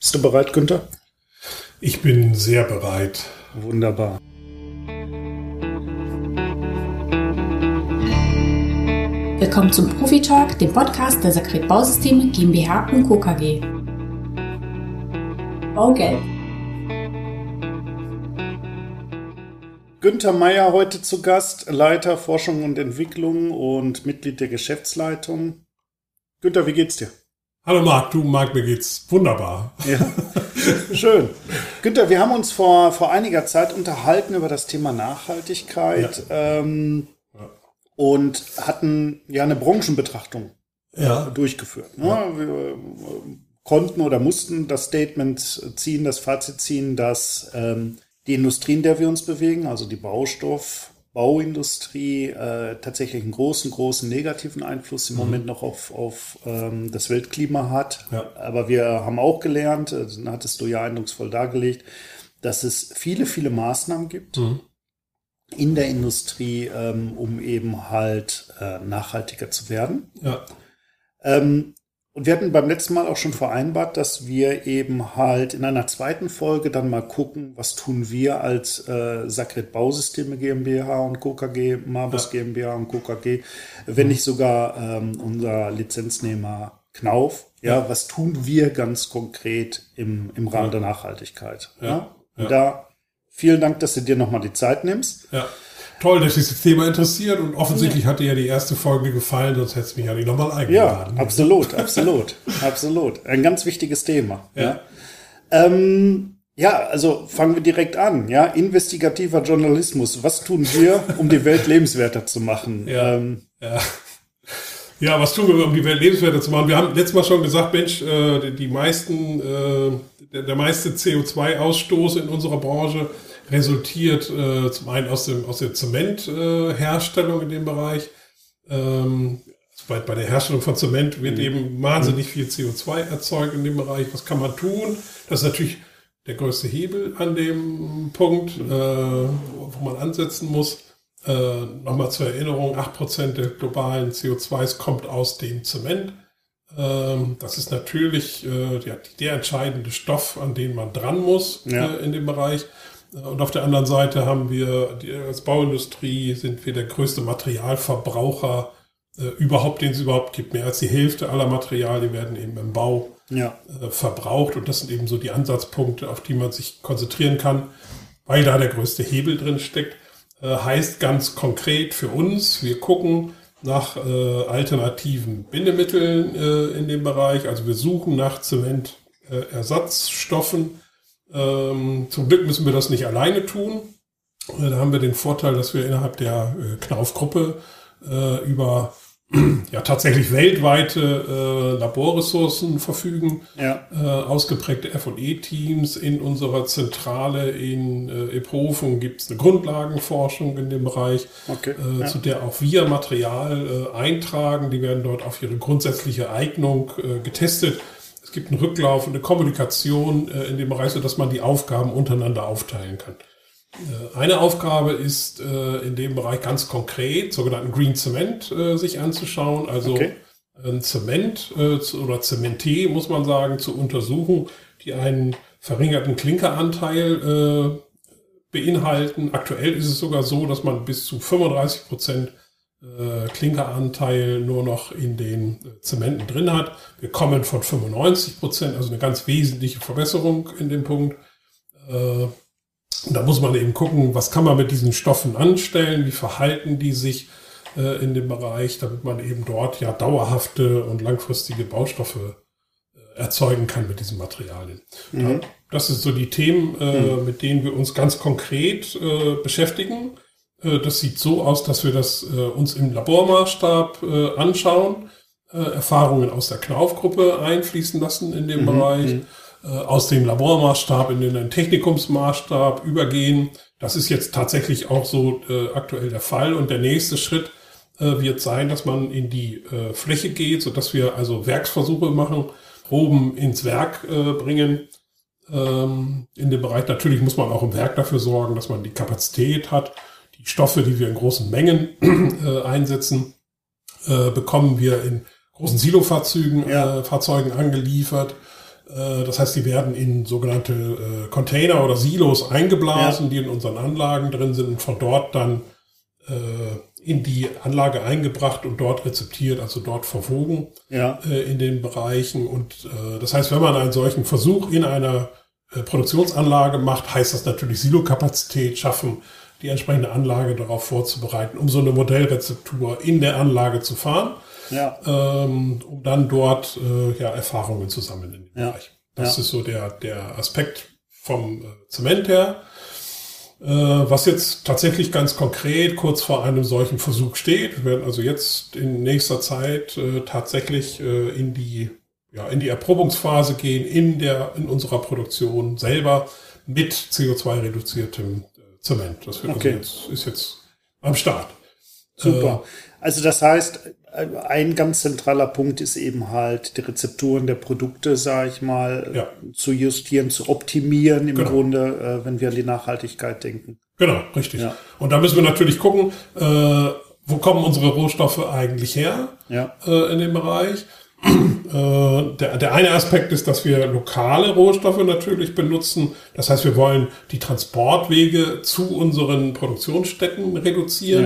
Bist du bereit, Günther? Ich bin sehr bereit. Wunderbar. Willkommen zum Profi Talk, dem Podcast der Sakret Bausysteme GmbH und Co. KG. Baugelb. Günther Meyer heute zu Gast, Leiter Forschung und Entwicklung und Mitglied der Geschäftsleitung. Günther, wie geht's dir? Hallo Marc, du Marc, mir geht's wunderbar. Ja, schön. Günther, wir haben uns vor, vor einiger Zeit unterhalten über das Thema Nachhaltigkeit ja. ähm, ja. und hatten ja eine Branchenbetrachtung ja. durchgeführt. Ne? Wir konnten oder mussten das Statement ziehen, das Fazit ziehen, dass ähm, die Industrie, in der wir uns bewegen, also die Baustoff, Bauindustrie äh, tatsächlich einen großen, großen negativen Einfluss im mhm. Moment noch auf, auf ähm, das Weltklima hat. Ja. Aber wir haben auch gelernt, äh, dann hattest du ja eindrucksvoll dargelegt, dass es viele, viele Maßnahmen gibt mhm. in der Industrie, ähm, um eben halt äh, nachhaltiger zu werden. Ja. Ähm, und wir hatten beim letzten Mal auch schon vereinbart, dass wir eben halt in einer zweiten Folge dann mal gucken, was tun wir als äh, Sakret Bausysteme GmbH und KKG, Marbus ja. GmbH und KKG, wenn mhm. nicht sogar ähm, unser Lizenznehmer Knauf. Ja, ja, was tun wir ganz konkret im, im Rahmen ja. der Nachhaltigkeit? Ja. Und da vielen Dank, dass du dir nochmal die Zeit nimmst. Ja toll, dass dich das Thema interessiert und offensichtlich ja. hat dir ja die erste Folge gefallen, sonst hättest du mich ja nicht nochmal eingeladen. Ja, absolut, absolut, absolut. Ein ganz wichtiges Thema. Ja. Ja. Ähm, ja, also fangen wir direkt an. Ja, investigativer Journalismus. Was tun wir, um die Welt lebenswerter zu machen? Ja, ähm, ja. ja, was tun wir, um die Welt lebenswerter zu machen? Wir haben letztes Mal schon gesagt, Mensch, äh, die meisten, äh, der, der meiste CO2-Ausstoß in unserer Branche resultiert äh, zum einen aus, dem, aus der Zementherstellung äh, in dem Bereich. Ähm, bei, bei der Herstellung von Zement wird mhm. eben wahnsinnig viel CO2 erzeugt in dem Bereich. Was kann man tun? Das ist natürlich der größte Hebel an dem Punkt, mhm. äh, wo man ansetzen muss. Äh, Nochmal zur Erinnerung, 8% der globalen CO2s kommt aus dem Zement. Ähm, das ist natürlich äh, der, der entscheidende Stoff, an den man dran muss ja. äh, in dem Bereich. Und auf der anderen Seite haben wir, die, als Bauindustrie sind wir der größte Materialverbraucher äh, überhaupt, den es überhaupt gibt. Mehr als die Hälfte aller Materialien werden eben im Bau ja. äh, verbraucht. Und das sind eben so die Ansatzpunkte, auf die man sich konzentrieren kann, weil da der größte Hebel drin steckt. Äh, heißt ganz konkret für uns, wir gucken nach äh, alternativen Bindemitteln äh, in dem Bereich. Also wir suchen nach Zementersatzstoffen ähm, zum Glück müssen wir das nicht alleine tun. Äh, da haben wir den Vorteil, dass wir innerhalb der äh, Knaufgruppe äh, über ja tatsächlich weltweite äh, Laborressourcen verfügen, ja. äh, ausgeprägte F&E-Teams in unserer Zentrale in äh, Eprofen gibt es eine Grundlagenforschung in dem Bereich, okay. äh, ja. zu der auch wir Material äh, eintragen. Die werden dort auf ihre grundsätzliche Eignung äh, getestet es gibt einen Rücklauf und eine Kommunikation äh, in dem Bereich, so dass man die Aufgaben untereinander aufteilen kann. Äh, eine Aufgabe ist äh, in dem Bereich ganz konkret, sogenannten Green Cement äh, sich anzuschauen, also okay. ein Zement äh, oder Zementé, muss man sagen, zu untersuchen, die einen verringerten Klinkeranteil beinhalten. Aktuell ist es sogar so, dass man bis zu 35 Prozent Klinkeranteil nur noch in den äh, Zementen drin hat. Wir kommen von 95 Prozent, also eine ganz wesentliche Verbesserung in dem Punkt. Äh, und da muss man eben gucken, was kann man mit diesen Stoffen anstellen, wie verhalten die sich in dem Bereich, damit man eben dort ja dauerhafte und langfristige Baustoffe erzeugen kann mit diesen Materialien. Mhm. Das sind so die Themen, mhm. mit denen wir uns ganz konkret beschäftigen. Äh, das sieht so aus, dass wir das äh, uns im Labormaßstab äh, anschauen, Erfahrungen aus der Knaufgruppe einfließen lassen in dem mhm. Bereich, mhm. aus dem Labormaßstab in den Technikumsmaßstab übergehen. Das ist jetzt tatsächlich auch so aktuell der Fall. Und der nächste Schritt wird sein, dass man in die Fläche geht, so dass wir also Werksversuche machen, Proben ins Werk bringen. Ähm, in dem Bereich natürlich muss man auch im Werk dafür sorgen, dass man die Kapazität hat, die Stoffe, die wir in großen Mengen äh, einsetzen, äh, bekommen wir in großen Silofahrzeugen ja. äh, Fahrzeugen angeliefert. Äh, das heißt, die werden in sogenannte äh, Container oder Silos eingeblasen, ja. die in unseren Anlagen drin sind und von dort dann äh, in die Anlage eingebracht und dort rezeptiert, also dort verwogen ja. in den Bereichen. Und das heißt, wenn man einen solchen Versuch in einer Produktionsanlage macht, heißt das natürlich Silokapazität schaffen, die entsprechende Anlage darauf vorzubereiten, um so eine Modellrezeptur in der Anlage zu fahren ja. ähm, um dann dort äh, ja, Erfahrungen zu sammeln in dem ja. Bereich. Das ja. ist so der, der Aspekt vom äh, Zement her. Äh, was jetzt tatsächlich ganz konkret kurz vor einem solchen Versuch steht. Wir werden also jetzt in nächster Zeit äh, tatsächlich äh, in die ja, in die Erprobungsphase gehen in der in unserer Produktion selber mit CO2 reduziertem äh, Zement. Das wird okay. also jetzt, ist jetzt am Start. Super. Äh, also das heißt, ein ganz zentraler Punkt ist eben halt die Rezepturen der Produkte, sage ich mal, ja. zu justieren, zu optimieren im genau. Grunde, äh, wenn wir an die Nachhaltigkeit denken. Genau, richtig. Ja. Und da müssen wir natürlich gucken, äh, wo kommen unsere Rohstoffe eigentlich her ja. äh, in dem Bereich. Äh, der, der eine Aspekt ist, dass wir lokale Rohstoffe natürlich benutzen. Das heißt, wir wollen die Transportwege zu unseren Produktionsstätten reduzieren.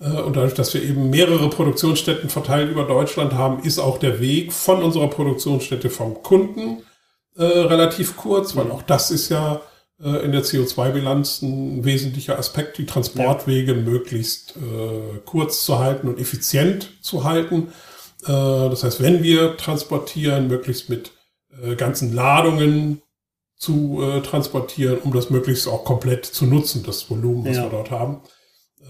Ja. Äh, und dadurch, dass wir eben mehrere Produktionsstätten verteilt über Deutschland haben, ist auch der Weg von unserer Produktionsstätte vom Kunden äh, relativ kurz, weil auch das ist ja äh, in der CO2-Bilanz ein wesentlicher Aspekt, die Transportwege ja. möglichst äh, kurz zu halten und effizient zu halten. Äh, das heißt, wenn wir transportieren, möglichst mit äh, ganzen Ladungen zu transportieren, um das möglichst auch komplett zu nutzen, das Volumen, was ja. wir dort haben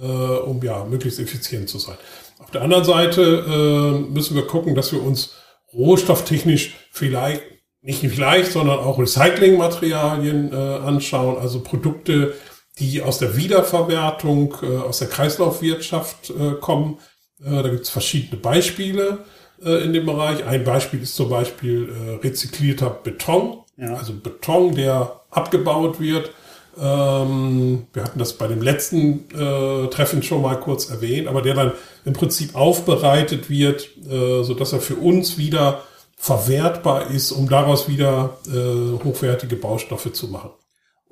äh, um ja möglichst effizient zu sein. Auf der anderen Seite äh, müssen wir gucken, dass wir uns rohstofftechnisch vielleicht nicht vielleicht, sondern auch Recyclingmaterialien äh, anschauen, also Produkte, die aus der Wiederverwertung, äh, aus der Kreislaufwirtschaft äh, kommen. Da gibt es verschiedene Beispiele äh, in dem Bereich. Ein Beispiel ist zum Beispiel äh, rezyklierter Beton, ja. also Beton, der abgebaut wird ähm, wir hatten das bei dem letzten äh, Treffen schon mal kurz erwähnt, aber der dann im Prinzip aufbereitet wird, äh, so dass er für uns wieder verwertbar ist, um daraus wieder äh, hochwertige Baustoffe zu machen.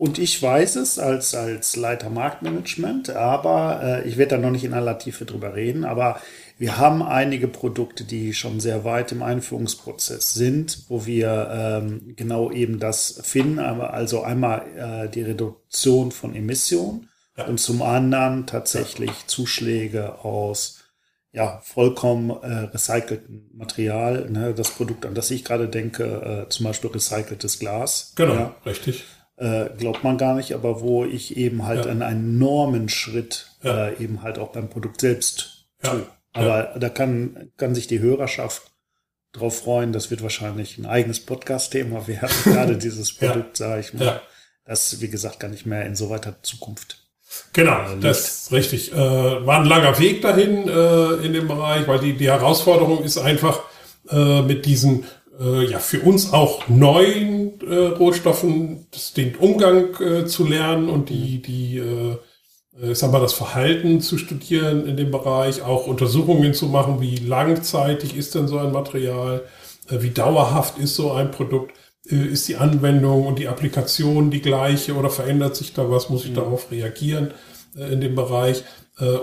Und ich weiß es als, als Leiter Marktmanagement, aber äh, ich werde da noch nicht in aller Tiefe drüber reden, aber wir haben einige Produkte, die schon sehr weit im Einführungsprozess sind, wo wir ähm, genau eben das finden, also einmal äh, die Reduktion von Emissionen ja. und zum anderen tatsächlich. Zuschläge aus ja, vollkommen äh, recyceltem Material. Ne? Das Produkt, an das ich gerade denke, äh, zum Beispiel recyceltes Glas. Genau, ja. richtig. Äh, glaubt man gar nicht, aber wo ich eben halt ja. einen enormen Schritt äh, eben halt auch beim Produkt selbst tue. Aber ja. da kann, kann sich die Hörerschaft drauf freuen. Das wird wahrscheinlich ein eigenes Podcast-Thema werden. Gerade dieses Produkt, ja. sage ich mal. Ja. Das, wie gesagt, gar nicht mehr in so weiter Zukunft. Genau, äh, das ist richtig. Äh, war ein langer Weg dahin äh, in dem Bereich, weil die, die Herausforderung ist einfach äh, mit diesen äh, ja für uns auch neuen äh, Rohstoffen den Umgang äh, zu lernen und die die äh, äh, ich sag mal, das Verhalten zu studieren in dem Bereich, auch Untersuchungen zu machen, wie langzeitig ist denn so ein Material, äh, wie dauerhaft ist so ein Produkt, äh, ist die Anwendung und die Applikation die gleiche oder verändert sich da was, muss ich mhm. darauf reagieren in dem Bereich,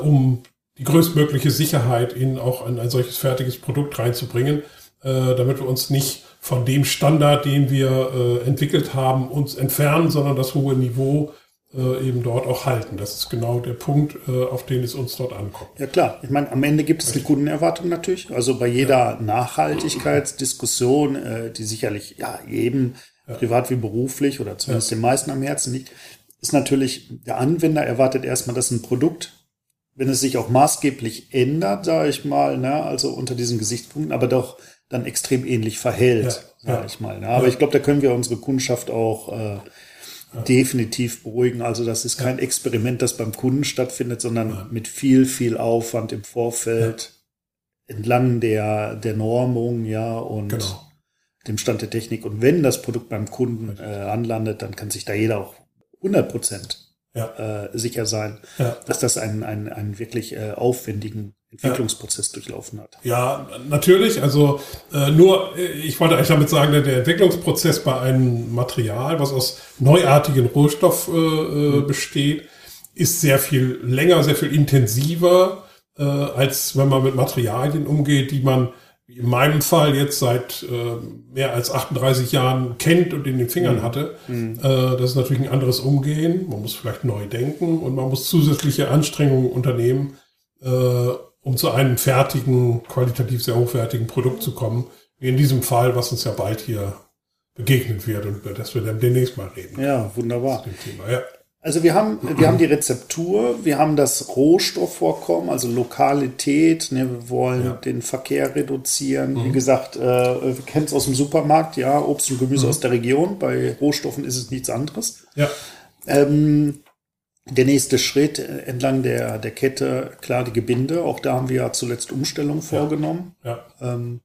um die größtmögliche Sicherheit in auch ein, ein solches fertiges Produkt reinzubringen, damit wir uns nicht von dem Standard, den wir entwickelt haben, uns entfernen, sondern das hohe Niveau äh, eben dort auch halten. Das ist genau der Punkt, äh, auf den es uns dort ankommt. Ja klar, ich meine, am Ende gibt es eine Kundenerwartung natürlich. Also bei jeder ja. Nachhaltigkeitsdiskussion, äh, die sicherlich ja jedem ja. privat wie beruflich oder zumindest ja. den meisten am Herzen liegt, ist natürlich, der Anwender erwartet erstmal, dass ein Produkt, wenn es sich auch maßgeblich ändert, sage ich mal, ne, also unter diesen Gesichtspunkten, aber doch dann extrem ähnlich verhält, ja. sage ich mal. Ne? Aber ich glaube, da können wir unsere Kundschaft auch äh, definitiv beruhigen. Also das ist kein Experiment, das beim Kunden stattfindet, sondern ja. mit viel, viel Aufwand im Vorfeld ja. entlang der, der Normung, ja, und genau. dem Stand der Technik. Und wenn das Produkt beim Kunden äh, anlandet, dann kann sich da jeder auch 100 Prozent ja. äh, sicher sein, ja. dass das einen, einen, einen wirklich äh, aufwendigen Entwicklungsprozess durchlaufen hat. Ja, natürlich. Also äh, nur, äh, ich wollte eigentlich damit sagen, der Entwicklungsprozess bei einem Material, was aus neuartigen Rohstoff äh, mhm. besteht, ist sehr viel länger, sehr viel intensiver, äh, als wenn man mit Materialien umgeht, die man in meinem Fall jetzt seit äh, mehr als 38 Jahren kennt und in den Fingern mhm. hatte. Mhm. Äh, das ist natürlich ein anderes Umgehen. Man muss vielleicht neu denken und man muss zusätzliche Anstrengungen unternehmen, äh, um zu einem fertigen, qualitativ sehr hochwertigen Produkt zu kommen. Wie in diesem Fall, was uns ja bald hier begegnet wird und über das wir dann demnächst mal reden. Ja, wunderbar. Ja. Also wir haben, wir haben die Rezeptur, wir haben das Rohstoffvorkommen, also Lokalität, ne, wir wollen ja. den Verkehr reduzieren. Mhm. Wie gesagt, äh, wir kennen es aus dem Supermarkt, ja, Obst und Gemüse mhm. aus der Region. Bei Rohstoffen ist es nichts anderes. Ja. Ähm, der nächste Schritt äh, entlang der, der Kette, klar, die Gebinde. Auch da haben wir ja zuletzt Umstellungen vorgenommen. Ja. ja. Ähm,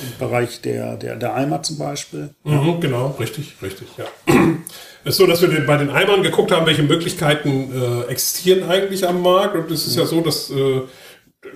Im Bereich der, der, der Eimer zum Beispiel. Mhm, genau, richtig, richtig, ja. Es ist so, dass wir bei den Eimern geguckt haben, welche Möglichkeiten äh, existieren eigentlich am Markt. Und es ist ja so, dass äh,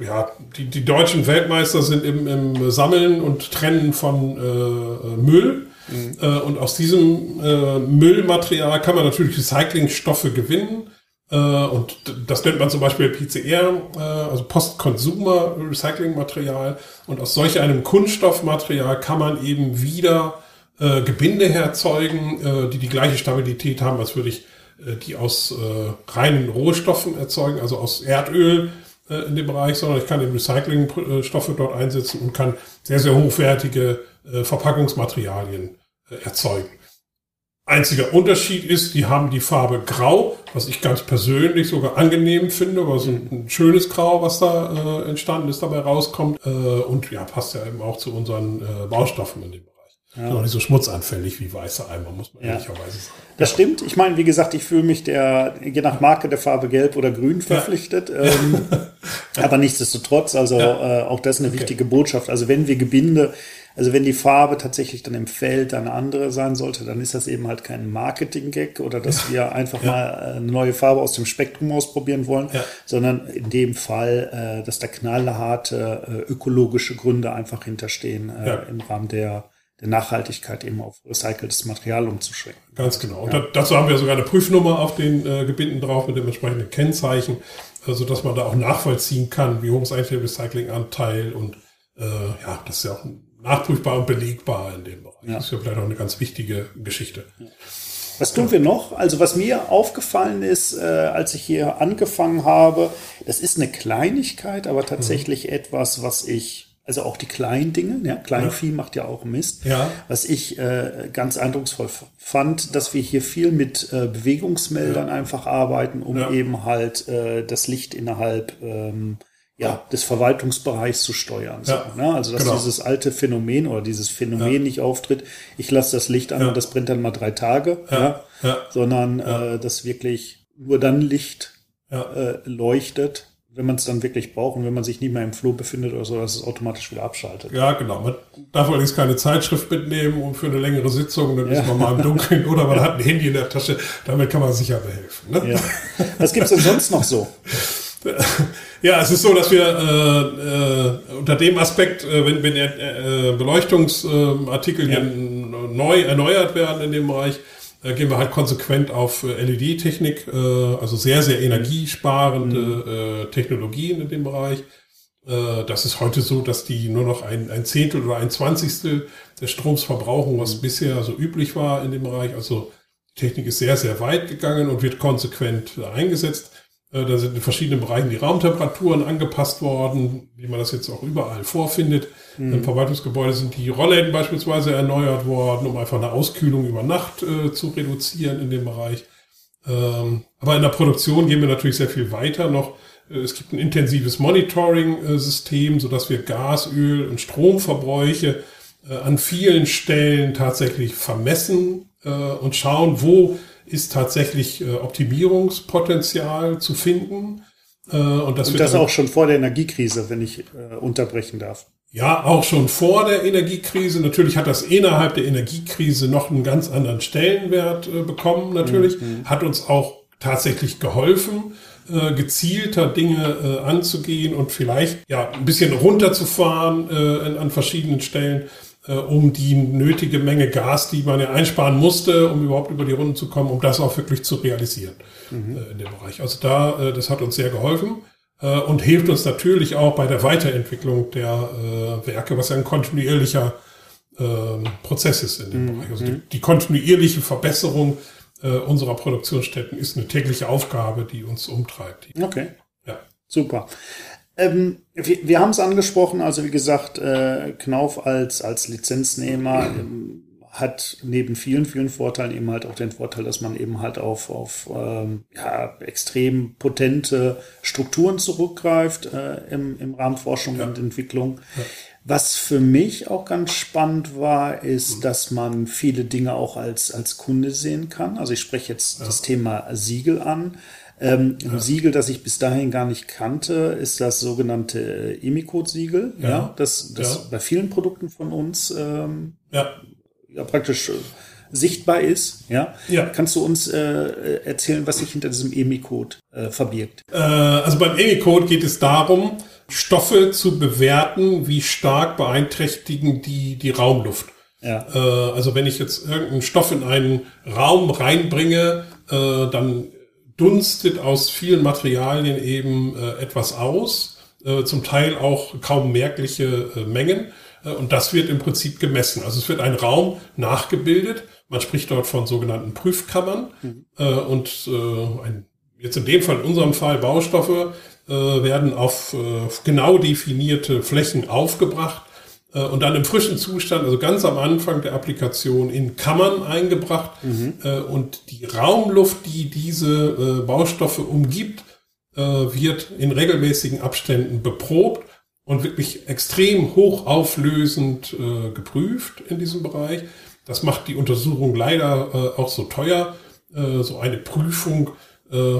ja, die, die deutschen Weltmeister sind im, im Sammeln und Trennen von äh, Müll. Mhm. Äh, und aus diesem äh, Müllmaterial kann man natürlich Recyclingstoffe gewinnen. Äh, und das nennt man zum Beispiel PCR, äh, also Post-Consumer-Recycling-Material. Und aus solch einem Kunststoffmaterial kann man eben wieder äh, Gebinde herzeugen, die die gleiche Stabilität haben, als würde ich die aus reinen Rohstoffen erzeugen, also aus Erdöl in dem Bereich, sondern ich kann eben Recyclingstoffe dort einsetzen und kann sehr, sehr hochwertige Verpackungsmaterialien erzeugen. Einziger Unterschied ist, die haben die Farbe Grau, was ich ganz persönlich sogar angenehm finde, weil so ein, schönes Grau, was da äh, entstanden ist, dabei rauskommt. Äh, und ja, passt ja eben auch zu unseren äh, Baustoffen in dem Bereich. Ja. Noch nicht so schmutzanfällig wie weiße Eimer, muss man ja. ehrlicherweise sagen. Das stimmt. Ich meine, wie gesagt, ich fühle mich der, je nach Marke der Farbe gelb oder grün verpflichtet. Ja. Ähm, aber nichtsdestotrotz, also äh, auch das ist eine okay. wichtige Botschaft. Also wenn wir Gebinde also wenn die Farbe tatsächlich dann im Feld eine andere sein sollte, dann ist das eben halt kein Marketing-Gag oder dass ja. wir einfach ja. mal äh, eine neue Farbe aus dem Spektrum ausprobieren wollen, ja. sondern in dem Fall, äh, dass da knallharte äh, ökologische Gründe einfach hinterstehen im Rahmen der der Nachhaltigkeit eben auf recyceltes Material umzuschwenken. Ganz genau. Und ja. dazu haben wir sogar eine Prüfnummer auf den äh, Gebinden drauf mit dem entsprechenden Kennzeichen, also dass man da auch nachvollziehen kann, wie hoch ist eigentlich der Recyclinganteil und äh, ja, das ist ja auch nachprüfbar und belegbar in dem Bereich. Ja. Das ist ja vielleicht auch eine ganz wichtige Geschichte. Ja. Was tun wir noch? Also was mir aufgefallen ist, äh, als ich hier angefangen habe, das ist eine Kleinigkeit, aber tatsächlich mhm. etwas, was ich also auch die kleinen Dinge, ja, Kleinvieh ja. macht ja auch Mist. Ja. Was ich äh, ganz eindrucksvoll fand, dass wir hier viel mit äh, Bewegungsmeldern ja. einfach arbeiten, um eben halt äh, das Licht innerhalb ähm, ja, des Verwaltungsbereichs zu steuern. So, ne? Also dass genau. dieses alte Phänomen oder dieses Phänomen nicht auftritt, ich lasse das Licht an und das brennt dann mal drei Tage, ja. sondern Äh, dass wirklich nur dann Licht äh, leuchtet, wenn man es dann wirklich braucht und wenn man sich nie mehr im Flur befindet oder so, dass es automatisch wieder abschaltet. Ja, genau. Man darf allerdings keine Zeitschrift mitnehmen und für eine längere Sitzung, dann ja. ist man mal im Dunkeln oder man hat ein Handy in der Tasche. Damit kann man sicher behelfen. Ne? Ja. Was gibt's denn sonst noch so? Ja, es ist so, dass wir äh, äh, unter dem Aspekt, äh, wenn, wenn äh, Beleuchtungsartikel ja. neu erneuert werden in dem Bereich, äh, gehen wir halt konsequent auf äh, LED-Technik, äh, also sehr, sehr energiesparende mhm. Technologien in dem Bereich. Das ist heute so, dass die nur noch ein, ein Zehntel oder ein Zwanzigstel des Stroms verbrauchen, was mhm. bisher so üblich war in dem Bereich. Also die Technik ist sehr, sehr weit gegangen und wird konsequent eingesetzt. Da sind in verschiedenen Bereichen die Raumtemperaturen angepasst worden, wie man das jetzt auch überall vorfindet. Mhm. Im Verwaltungsgebäude sind die Rollläden beispielsweise erneuert worden, um einfach eine Auskühlung über Nacht äh, zu reduzieren in dem Bereich. Ähm, aber in der Produktion gehen wir natürlich sehr viel weiter noch. Äh, es gibt ein intensives Monitoring-System, sodass wir Gas, Öl und Stromverbräuche äh, an vielen Stellen tatsächlich vermessen äh, und schauen, wo ist tatsächlich äh, Optimierungspotenzial zu finden. Äh, und das, und das auch schon vor der Energiekrise, wenn ich äh, unterbrechen darf. Ja, auch schon vor der Energiekrise. Natürlich hat das innerhalb der Energiekrise noch einen ganz anderen Stellenwert äh, bekommen, natürlich. Mhm. Hat uns auch tatsächlich geholfen, äh, gezielter Dinge äh, anzugehen und vielleicht ja ein bisschen runterzufahren an verschiedenen Stellen, um die nötige Menge Gas, die man ja einsparen musste, um überhaupt über die Runden zu kommen, um das auch wirklich zu realisieren mhm. äh, in dem Bereich. Also da, äh, das hat uns sehr geholfen äh, und hilft uns natürlich auch bei der Weiterentwicklung der äh, Werke, was ja ein kontinuierlicher äh, Prozess ist in dem mhm. Bereich. Also die, die kontinuierliche Verbesserung äh, unserer Produktionsstätten ist eine tägliche Aufgabe, die uns umtreibt. Okay. Ja. Super. Ähm, wir, wir haben es angesprochen, also wie gesagt, äh, Knauf als, als Lizenznehmer ähm, hat neben vielen, vielen Vorteilen eben halt auch den Vorteil, dass man eben halt auf, auf ähm, ja, extrem potente Strukturen zurückgreift äh, im, im Rahmen Forschung ja. und Entwicklung. Ja. Was für mich auch ganz spannend war, ist, mhm. dass man viele Dinge auch als, als Kunde sehen kann. Also ich spreche jetzt das Thema Siegel an. Ähm, ja. Ein Siegel, das ich bis dahin gar nicht kannte, ist das sogenannte Emicode-Siegel. Ja. ja. das, das ja. bei vielen Produkten von uns ähm, ja. ja praktisch äh, sichtbar ist. Ja? ja. Kannst du uns äh, erzählen, was sich hinter diesem Emicode äh, verbirgt? Äh, also beim Emicode geht es darum, Stoffe zu bewerten, wie stark beeinträchtigen die die Raumluft. Ja. Äh, also wenn ich jetzt irgendeinen Stoff in einen Raum reinbringe, äh, dann dunstet aus vielen Materialien eben äh, etwas aus, äh, zum Teil auch kaum merkliche äh, Mengen. Äh, und das wird im Prinzip gemessen. Also es wird ein Raum nachgebildet. Man spricht dort von sogenannten Prüfkammern. Mhm. und ein, jetzt in dem Fall, in unserem Fall Baustoffe, werden auf genau definierte Flächen aufgebracht äh, und dann im frischen Zustand, also ganz am Anfang der Applikation, in Kammern eingebracht. Mhm. Äh, und die Raumluft, die diese äh, Baustoffe umgibt, wird in regelmäßigen Abständen beprobt und wirklich extrem hochauflösend geprüft in diesem Bereich. Das macht die Untersuchung leider auch so teuer. so eine Prüfung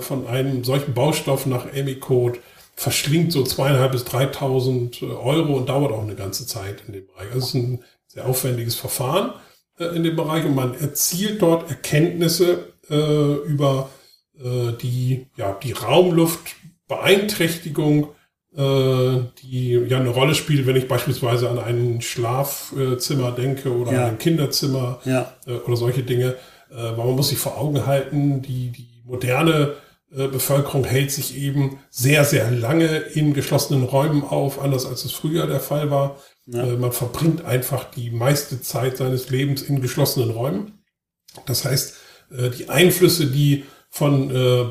von einem solchen Baustoff nach EMI-Code verschlingt so zweieinhalb bis dreitausend äh, Euro und dauert auch eine ganze Zeit in dem Bereich. Also es ist ein sehr aufwendiges Verfahren äh, in dem Bereich und man erzielt dort Erkenntnisse äh, über äh, die, ja, die Raumluftbeeinträchtigung, äh, die ja eine Rolle spielt, wenn ich beispielsweise an ein Schlafzimmer denke oder ja. an ein Kinderzimmer ja. äh, oder solche Dinge. Äh, weil man muss sich vor Augen halten, die, die moderne Bevölkerung hält sich eben sehr, sehr lange in geschlossenen Räumen auf, anders als es früher der Fall war. Ja. Äh, man verbringt einfach die meiste Zeit seines Lebens in geschlossenen Räumen. Das heißt, äh, die Einflüsse, die von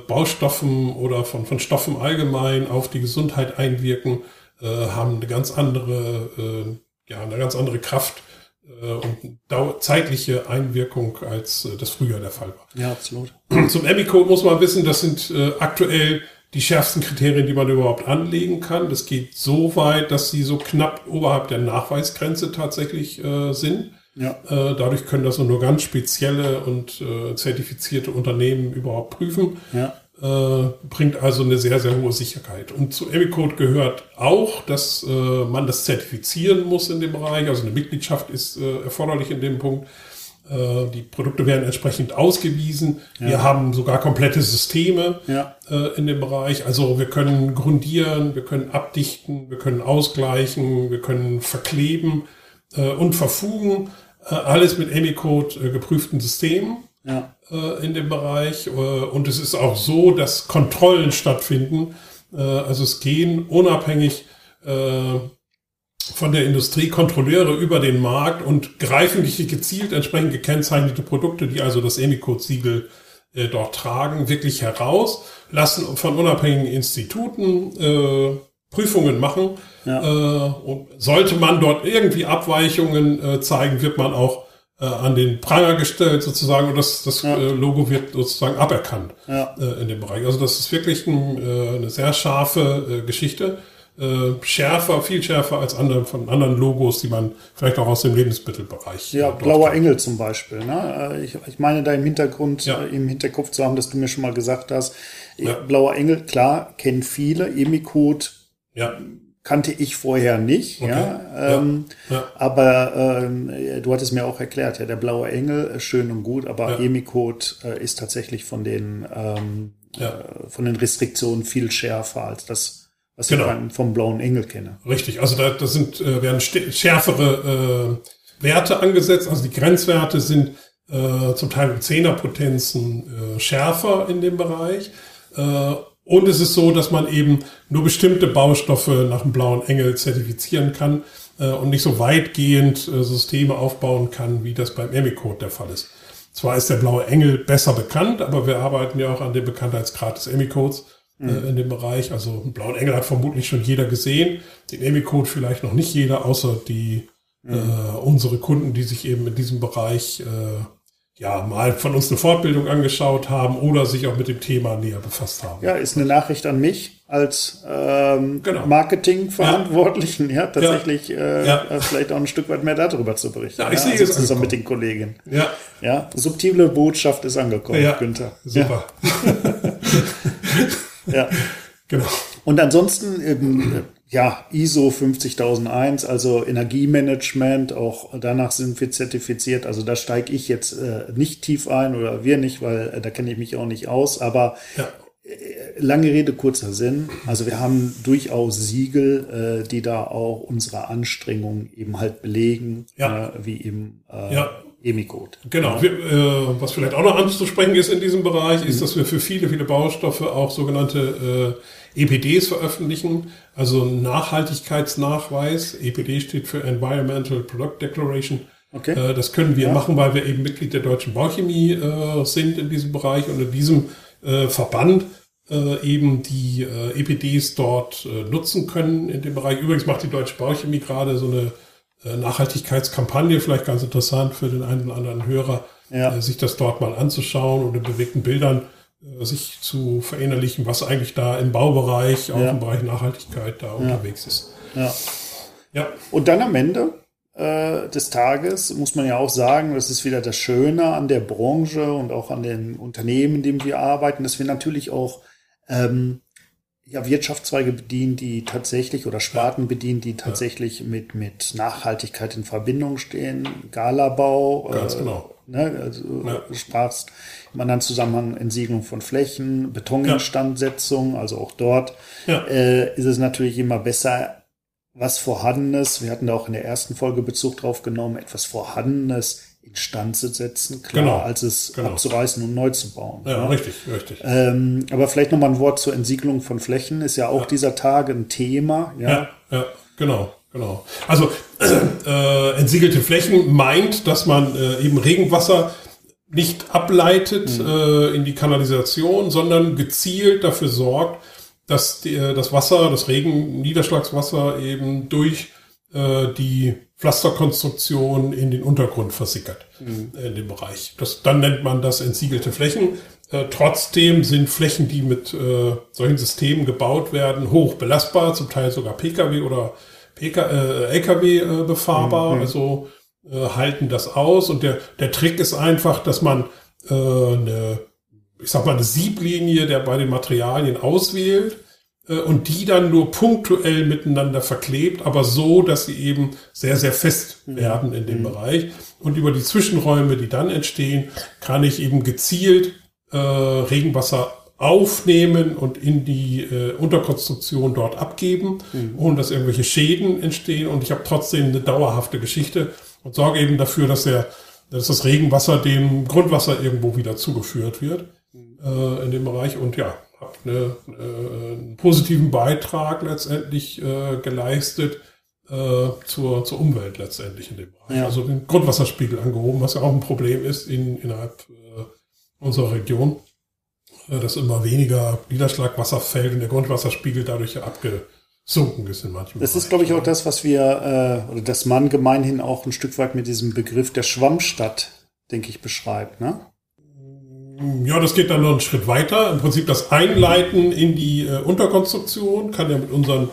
Baustoffen oder von, von Stoffen allgemein auf die Gesundheit einwirken, haben eine ganz andere, ja, eine ganz andere Kraft äh, und zeitliche Einwirkung, als äh, das früher der Fall war. Ja, absolut. Zum Emmy-Code muss man wissen, das sind äh, aktuell die schärfsten Kriterien, die man überhaupt anlegen kann. Das geht so weit, dass sie so knapp oberhalb der Nachweisgrenze tatsächlich äh, sind. Ja. Äh, dadurch können das nur ganz spezielle und äh, zertifizierte Unternehmen überhaupt prüfen. Ja. Äh, bringt also eine sehr, sehr hohe Sicherheit. Und zu Emicode gehört auch, dass äh, man das zertifizieren muss in dem Bereich. Also eine Mitgliedschaft ist äh, erforderlich in dem Punkt. Äh, die Produkte werden entsprechend ausgewiesen. Ja. Wir haben sogar komplette Systeme ja. Äh, in dem Bereich. Also wir können grundieren, wir können abdichten, wir können ausgleichen, wir können verkleben und verfugen. alles mit Emicode geprüften Systemen ja. äh, in dem Bereich. Äh, und es ist auch so, dass Kontrollen stattfinden. Äh, also es gehen unabhängig äh, von der Industrie Kontrolleure über den Markt und greifen die gezielt entsprechend gekennzeichnete Produkte, die also das Emicode-Siegel äh, dort tragen, wirklich heraus, lassen von unabhängigen Instituten äh, Prüfungen machen. Ja. Äh, und sollte man dort irgendwie Abweichungen zeigen, wird man auch äh, an den Pranger gestellt sozusagen und das, das ja. äh, Logo wird sozusagen aberkannt ja. äh, in dem Bereich. Also das ist wirklich ein, äh, eine sehr scharfe Geschichte. Schärfer, viel schärfer als andere von anderen Logos, die man vielleicht auch aus dem Lebensmittelbereich. Ja, blauer hat. Engel zum Beispiel. Ne? Ich, ich meine da im Hintergrund, ja. im Hinterkopf zu haben, dass du mir schon mal gesagt hast, blauer Engel, klar, kennen viele, Emicode. Ja kannte ich vorher nicht. Okay. Ja, ähm, ja, ja. Aber ähm, du hattest mir auch erklärt, ja, der blaue Engel ist schön und gut, aber ja. Emicode äh, ist tatsächlich von den ähm, äh, von den Restriktionen viel schärfer als das, was genau. ich vom blauen Engel kenne. Richtig, also da, da sind äh, werden schärfere äh, Werte angesetzt, also die Grenzwerte sind äh, zum Teil mit Zehnerpotenzen äh, schärfer in dem Bereich. Äh, und es ist so, dass man eben nur bestimmte Baustoffe nach dem blauen Engel zertifizieren kann äh, und nicht so weitgehend äh, Systeme aufbauen kann, wie das beim Emicode der Fall ist. Zwar ist der blaue Engel besser bekannt, aber wir arbeiten ja auch an dem Bekanntheitsgrad des Emicodes äh, mhm. in dem Bereich. Also einen blauen Engel hat vermutlich schon jeder gesehen, den Emicode vielleicht noch nicht jeder, außer die mhm. äh, unsere Kunden, die sich eben in diesem Bereich äh, ja, mal von uns eine Fortbildung angeschaut haben oder sich auch mit dem Thema näher befasst haben. Ja, ist eine Nachricht an mich als ähm, genau. Marketingverantwortlichen, ja, ja tatsächlich ja. Äh, ja. vielleicht auch ein Stück weit mehr darüber zu berichten. Ja, ich sehe also es zusammen mit den Kollegen. Ja. ja, subtile Botschaft ist angekommen, ja. Günther. Super. ja. Genau. Und ansonsten eben, ja, ISO 50001, also Energiemanagement, auch danach sind wir zertifiziert. Also da steige ich jetzt äh, nicht tief ein oder wir nicht, weil äh, da kenne ich mich auch nicht aus. Aber ja. äh, lange Rede, kurzer Sinn. Also wir haben durchaus Siegel, äh, die da auch unsere Anstrengungen eben halt belegen, ja. äh, wie eben äh, ja. Emicode. Genau. Wir, äh, was vielleicht auch noch anzusprechen ist in diesem Bereich, ist, mhm. dass wir für viele, viele Baustoffe auch sogenannte äh, EPDs veröffentlichen, also Nachhaltigkeitsnachweis. EPD steht für Environmental Product Declaration. Okay. Äh, das können wir ja. machen, weil wir eben Mitglied der deutschen Bauchemie äh, sind in diesem Bereich und in diesem äh, Verband äh, eben die äh, EPDs dort äh, nutzen können in dem Bereich. Übrigens macht die deutsche Bauchemie gerade so eine Nachhaltigkeitskampagne, vielleicht ganz interessant für den einen oder anderen Hörer, ja. Äh, sich das dort mal anzuschauen und in bewegten Bildern äh, sich zu verinnerlichen, was eigentlich da im Baubereich, auch ja. im Bereich Nachhaltigkeit da ja. unterwegs ist. Ja. ja. Und dann am Ende äh, des Tages muss man ja auch sagen, das ist wieder das Schöne an der Branche und auch an den Unternehmen, in denen wir arbeiten, dass wir natürlich auch ähm, ja, Wirtschaftszweige bedienen, die tatsächlich oder Sparten bedienen, die tatsächlich ja. mit, mit Nachhaltigkeit in Verbindung stehen. Galabau. Ganz äh, genau. Ne, also ja. du sprachst im anderen Zusammenhang Entsiegelung von Flächen, Betoninstandsetzung, ja. also auch dort ja. äh, ist es natürlich immer besser, was Vorhandenes, wir hatten da auch in der ersten Folge Bezug drauf genommen, etwas Vorhandenes instand zu setzen, klar, genau, als es genau. abzureißen und neu zu bauen. Ja, ja. richtig, richtig. Ähm, aber vielleicht nochmal ein Wort zur Entsiegelung von Flächen, ist ja auch ja. dieser Tage ein Thema. Ja, ja, ja genau. Genau. Also äh, entsiegelte Flächen meint, dass man äh, eben Regenwasser nicht ableitet mhm. äh, in die Kanalisation, sondern gezielt dafür sorgt, dass die, äh, das Wasser, das Regen, Niederschlagswasser eben durch äh, die Pflasterkonstruktion in den Untergrund versickert mhm. in dem Bereich. Das, dann nennt man das entsiegelte Flächen. Äh, trotzdem sind Flächen, die mit äh, solchen Systemen gebaut werden, hoch belastbar, zum Teil sogar Pkw oder PK, äh, Lkw äh, befahrbar, mhm. also äh, halten das aus. Und der, der Trick ist einfach, dass man äh, eine, ich sag mal, eine Sieblinie der bei den Materialien auswählt äh, und die dann nur punktuell miteinander verklebt, aber so, dass sie eben sehr, sehr fest mhm. werden in dem mhm. Bereich. Und über die Zwischenräume, die dann entstehen, kann ich eben gezielt äh, Regenwasser aufnehmen und in die äh, Unterkonstruktion dort abgeben, mhm. ohne dass irgendwelche Schäden entstehen. Und ich habe trotzdem eine dauerhafte Geschichte und sorge eben dafür, dass, der, dass das Regenwasser dem Grundwasser irgendwo wieder zugeführt wird mhm. äh, in dem Bereich. Und ja, eine, äh, einen positiven Beitrag letztendlich äh, geleistet äh, zur, zur Umwelt letztendlich in dem Bereich. Ja. Also den Grundwasserspiegel angehoben, was ja auch ein Problem ist in, innerhalb äh, unserer Region, äh, dass immer weniger Niederschlagwasser fällt und der Grundwasserspiegel dadurch abgesunken ist in manchen Das ist, glaube ich, auch das, was wir, äh, oder das man gemeinhin auch ein Stück weit mit diesem Begriff der Schwammstadt, denke ich, beschreibt, ne? Ja, das geht dann noch einen Schritt weiter. Im Prinzip das Einleiten in die äh, Unterkonstruktion kann ja mit unseren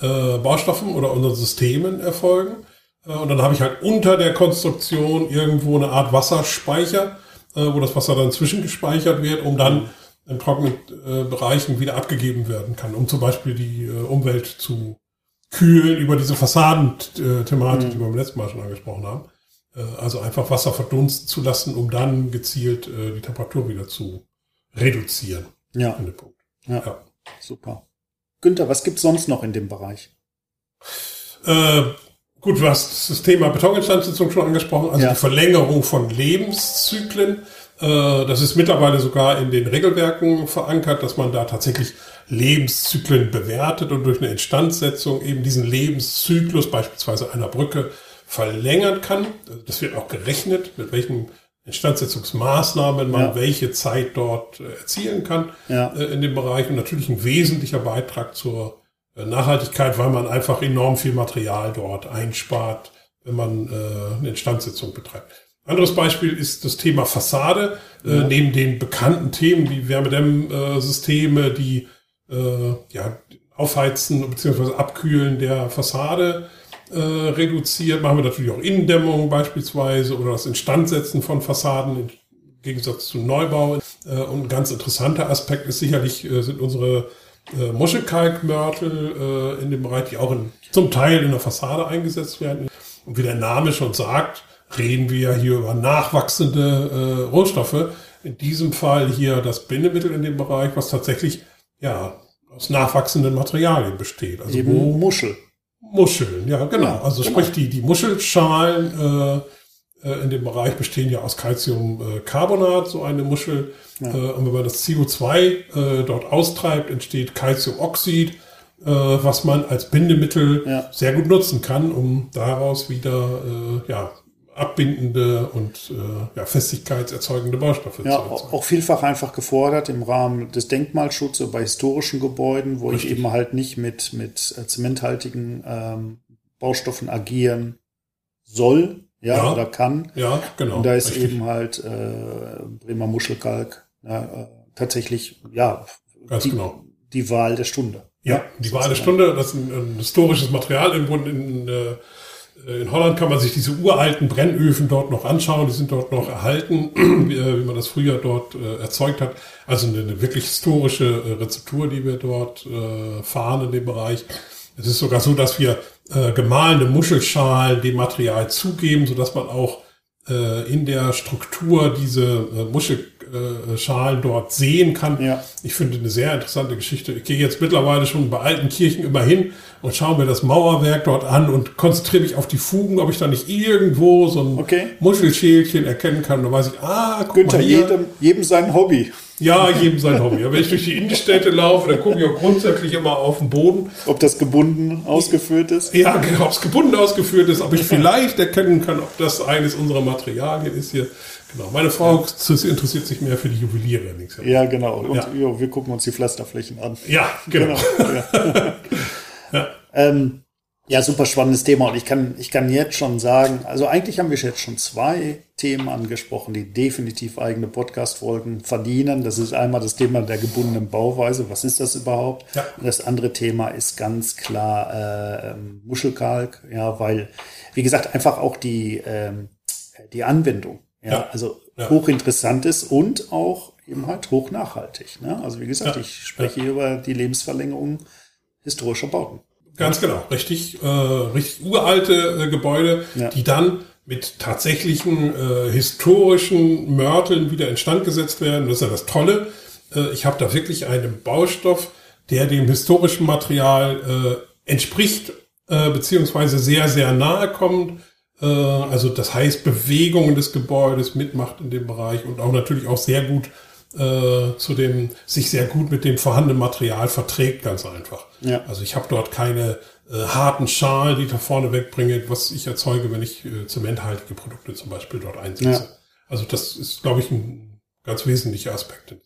äh, Baustoffen oder unseren Systemen erfolgen. Äh, und dann habe ich halt unter der Konstruktion irgendwo eine Art Wasserspeicher, äh, wo das Wasser dann zwischengespeichert wird, um dann in trockenen äh, Bereichen wieder abgegeben werden kann, um zum Beispiel die äh, Umwelt zu Kühlen über diese Fassadenthematik, mhm. die wir beim letzten Mal schon angesprochen haben. Äh, also einfach Wasser verdunsten zu lassen, um dann gezielt äh, die Temperatur wieder zu reduzieren. Ja. ja. ja. Super. Günther, was gibt's sonst noch in dem Bereich? Äh, gut, du hast das Thema Betoninstandsetzung schon angesprochen, also ja. die Verlängerung von Lebenszyklen. Äh, das ist mittlerweile sogar in den Regelwerken verankert, dass man da tatsächlich Lebenszyklen bewertet und durch eine Instandsetzung eben diesen Lebenszyklus beispielsweise einer Brücke verlängern kann. Das wird auch gerechnet, mit welchen Instandsetzungsmaßnahmen man ja. welche Zeit dort äh, erzielen kann ja. Äh, in dem Bereich und natürlich ein wesentlicher Beitrag zur äh, Nachhaltigkeit, weil man einfach enorm viel Material dort einspart, wenn man eine Instandsetzung betreibt. Anderes Beispiel ist das Thema Fassade. Ja. neben den bekannten Themen wie Wärmedämmsysteme, die ja, Aufheizen bzw. Abkühlen der Fassade äh, reduziert. Machen wir natürlich auch Innendämmung beispielsweise oder das Instandsetzen von Fassaden im Gegensatz zu Neubau. Äh, und ein ganz interessanter Aspekt ist sicherlich, äh, sind unsere äh, Muschelkalkmörtel äh, in dem Bereich, die auch in, zum Teil in der Fassade eingesetzt werden. Und wie der Name schon sagt, reden wir hier über nachwachsende äh, Rohstoffe. In diesem Fall hier das Bindemittel in dem Bereich, was tatsächlich ja aus nachwachsenden Materialien besteht. Also Eben wo, Muschel. Muscheln, ja, genau. Ja, also genau. sprich, die, die Muschelschalen äh, äh, in dem Bereich bestehen ja aus Calciumcarbonat, so eine Muschel. Ja. Äh, und wenn man das CO2 äh, dort austreibt, entsteht Calciumoxid, äh, was man als Bindemittel ja. sehr gut nutzen kann, um daraus wieder äh, ja, abbindende und äh, ja, festigkeitserzeugende Baustoffe ja, zu erzeugen. Auch vielfach einfach gefordert im Rahmen des Denkmalschutzes bei historischen Gebäuden, wo Richtig. ich eben halt nicht mit, mit äh, zementhaltigen ähm, Baustoffen agieren soll, ja, ja, oder kann. Ja, genau. Und da ist Richtig. eben halt äh, Bremer Muschelkalk ja, äh, tatsächlich, ja, Ganz die, genau. die Wahl der Stunde. Ja, die Wahl der Stunde, das ist ein, ein historisches Material im Grunde in, in äh, in Holland kann man sich diese uralten Brennöfen dort noch anschauen, die sind dort noch erhalten, wie, äh, wie man das früher dort äh, erzeugt hat. Also eine, wirklich historische äh, Rezeptur, die wir dort fahren in dem Bereich. Es ist sogar so, dass wir gemahlene Muschelschalen dem Material zugeben, so dass man auch in der Struktur diese äh, Muschelschalen dort sehen kann. Ja. Ich finde eine sehr interessante Geschichte. Ich gehe jetzt mittlerweile schon bei alten Kirchen immer hin und schaue mir das Mauerwerk dort an und konzentriere mich auf die Fugen, ob ich da nicht irgendwo so ein okay. Muschelschälchen erkennen kann. Da weiß ich, ah, guck Günther, jedem, jedem sein Hobby. Ja, jedem sein Hobby. Wenn ich durch die Innenstädte laufe, dann gucke ich auch grundsätzlich immer auf den Boden. Ob das gebunden ausgeführt ist? Ja, genau, ob es gebunden ausgeführt ist, ob ich vielleicht erkennen kann, ob das eines unserer Materialien ist hier. Genau. Meine Frau interessiert sich mehr für die Juweliere. Ja, genau. Und ja. Jo, wir gucken uns die Pflasterflächen an. Ja, genau. genau. Ja. ja. Ähm, ja, super spannendes Thema. Und ich kann, ich kann jetzt schon sagen, also eigentlich haben wir jetzt schon zwei Themen angesprochen, die definitiv eigene Podcast-Folgen verdienen. Das ist einmal das Thema der gebundenen Bauweise. Was ist das überhaupt? Ja. Und das andere Thema ist ganz klar äh, Muschelkalk. Ja, weil, wie gesagt, einfach auch die, ähm, die Anwendung. Ja, ja. also ja. hochinteressant ist und auch eben halt hoch nachhaltig. Ne? Also wie gesagt, ich spreche hier über die Lebensverlängerung historischer Bauten. Ganz genau, richtig, äh, richtig uralte äh, Gebäude, ja. die dann mit tatsächlichen äh, historischen Mörteln wieder instand gesetzt werden. Das ist ja das Tolle. Äh, ich habe da wirklich einen Baustoff, der dem historischen Material äh, entspricht, äh, beziehungsweise sehr, sehr nahe kommt. Also das heißt, Bewegungen des Gebäudes mitmacht in dem Bereich und auch natürlich auch sehr gut äh, zu dem sich sehr gut mit dem vorhandenen Material verträgt, ganz einfach. Ja. Also ich habe dort keine äh, harten Schalen, die ich da vorne wegbringe, was ich erzeuge, wenn ich äh, zementhaltige Produkte zum Beispiel dort einsetze. Ja. Also das ist, glaube ich, ein ganz wesentlicher Aspekt.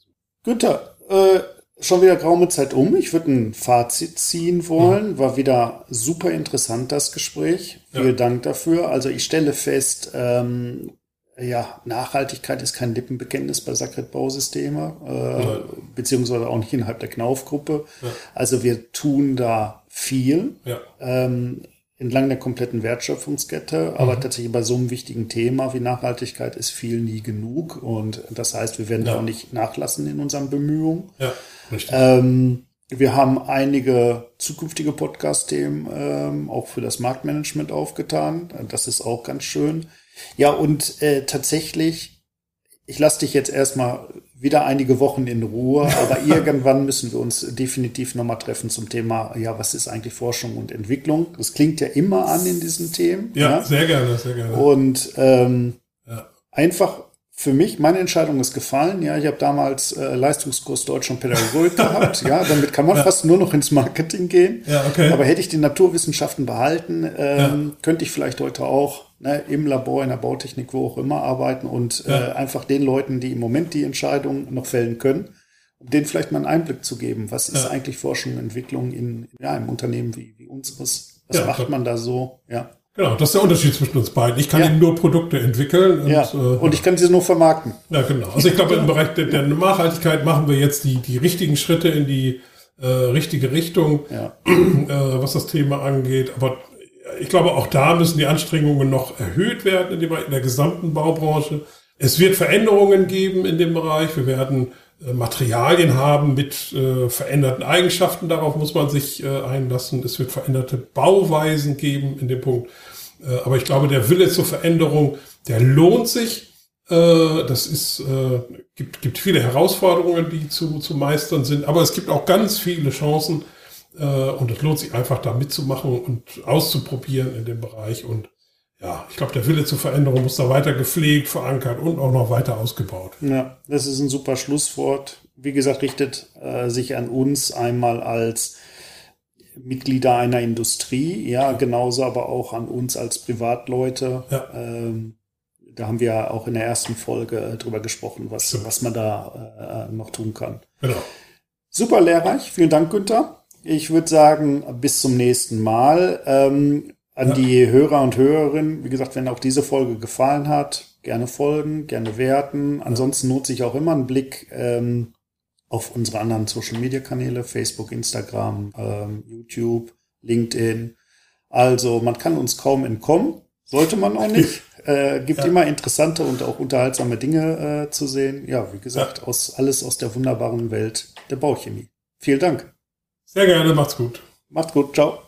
Günther, äh, schon wieder graume Zeit um. Ich würde ein Fazit ziehen wollen. Mhm. War wieder super interessant, das Gespräch. Vielen ja. Dank dafür. Also ich stelle fest, ähm, ja, Nachhaltigkeit ist kein Lippenbekenntnis bei Sacred Bausysteme, äh, ja. beziehungsweise auch nicht innerhalb der Knaufgruppe. Ja. Also wir tun da viel ja. ähm, entlang der kompletten Wertschöpfungskette, aber mhm. tatsächlich bei so einem wichtigen Thema wie Nachhaltigkeit ist viel nie genug und das heißt, wir werden da auch nicht nachlassen in unseren Bemühungen. Ja, richtig. Ähm, wir haben einige zukünftige Podcast-Themen ähm, auch für das Marktmanagement aufgetan. Das ist auch ganz schön. Ja, und äh, tatsächlich, ich lasse dich jetzt erstmal wieder einige Wochen in Ruhe, aber irgendwann müssen wir uns definitiv nochmal treffen zum Thema, ja, was ist eigentlich Forschung und Entwicklung? Das klingt ja immer an in diesen Themen. Ja, ja? sehr gerne, sehr gerne. Und ähm, ja. einfach für mich, meine Entscheidung ist gefallen. Ja, ich habe damals äh, Leistungskurs Deutsch und Pädagogik gehabt. Ja, damit kann man ja. fast nur noch ins Marketing gehen. Ja, okay. Aber hätte ich die Naturwissenschaften behalten, ähm, ja. könnte ich vielleicht heute auch ne, im Labor, in der Bautechnik, wo auch immer arbeiten und ja. äh, einfach den Leuten, die im Moment die Entscheidung noch fällen können, um denen vielleicht mal einen Einblick zu geben. Was ist eigentlich Forschung und Entwicklung in, ja, einem Unternehmen wie, wie unseres? Was macht man da so? Ja. Genau, das ist der Unterschied zwischen uns beiden. Ich kann ja. eben nur Produkte entwickeln. Und, ja. Äh, und ich kann sie nur vermarkten. Ja, genau. Also ich glaube, im Bereich der, der, Nachhaltigkeit machen wir jetzt die, die richtigen Schritte in die äh, richtige Richtung, ja. äh, was das Thema angeht. Aber ich glaube, auch da müssen die Anstrengungen noch erhöht werden in, dem, in der gesamten Baubranche. Es wird Veränderungen geben in dem Bereich. Wir werden Materialien haben mit äh, veränderten Eigenschaften. Darauf muss man sich äh, einlassen. Es wird veränderte Bauweisen geben in dem Punkt. Äh, aber ich glaube, der Wille zur Veränderung, der lohnt sich. Äh, das ist, äh, gibt, gibt viele Herausforderungen, die zu, zu meistern sind. Aber es gibt auch ganz viele Chancen. Äh, und es lohnt sich einfach da mitzumachen und auszuprobieren in dem Bereich. Und ja, ich glaube, der Wille zur Veränderung muss da weiter gepflegt, verankert und auch noch weiter ausgebaut. Ja, das ist ein super Schlusswort. Wie gesagt, richtet äh, sich an uns einmal als Mitglieder einer Industrie, ja, genauso aber auch an uns als Privatleute. Ja. Ähm, da haben wir auch in der ersten Folge äh, drüber gesprochen, was, was man da äh, noch tun kann. Genau. Super lehrreich. Vielen Dank, Günther. Ich würde sagen, bis zum nächsten Mal. Ähm, an ja. die Hörer und Hörerinnen, wie gesagt, wenn auch diese Folge gefallen hat, gerne folgen, gerne werten. Ansonsten nutze ich auch immer einen Blick ähm, auf unsere anderen Social Media Kanäle, Facebook, Instagram, ähm, YouTube, LinkedIn. Also man kann uns kaum entkommen, sollte man auch nicht. Äh, gibt ja. immer interessante und auch unterhaltsame Dinge äh, zu sehen. Ja, wie gesagt, ja. aus alles aus der wunderbaren Welt der Bauchemie. Vielen Dank. Sehr gerne, macht's gut. Macht's gut, ciao.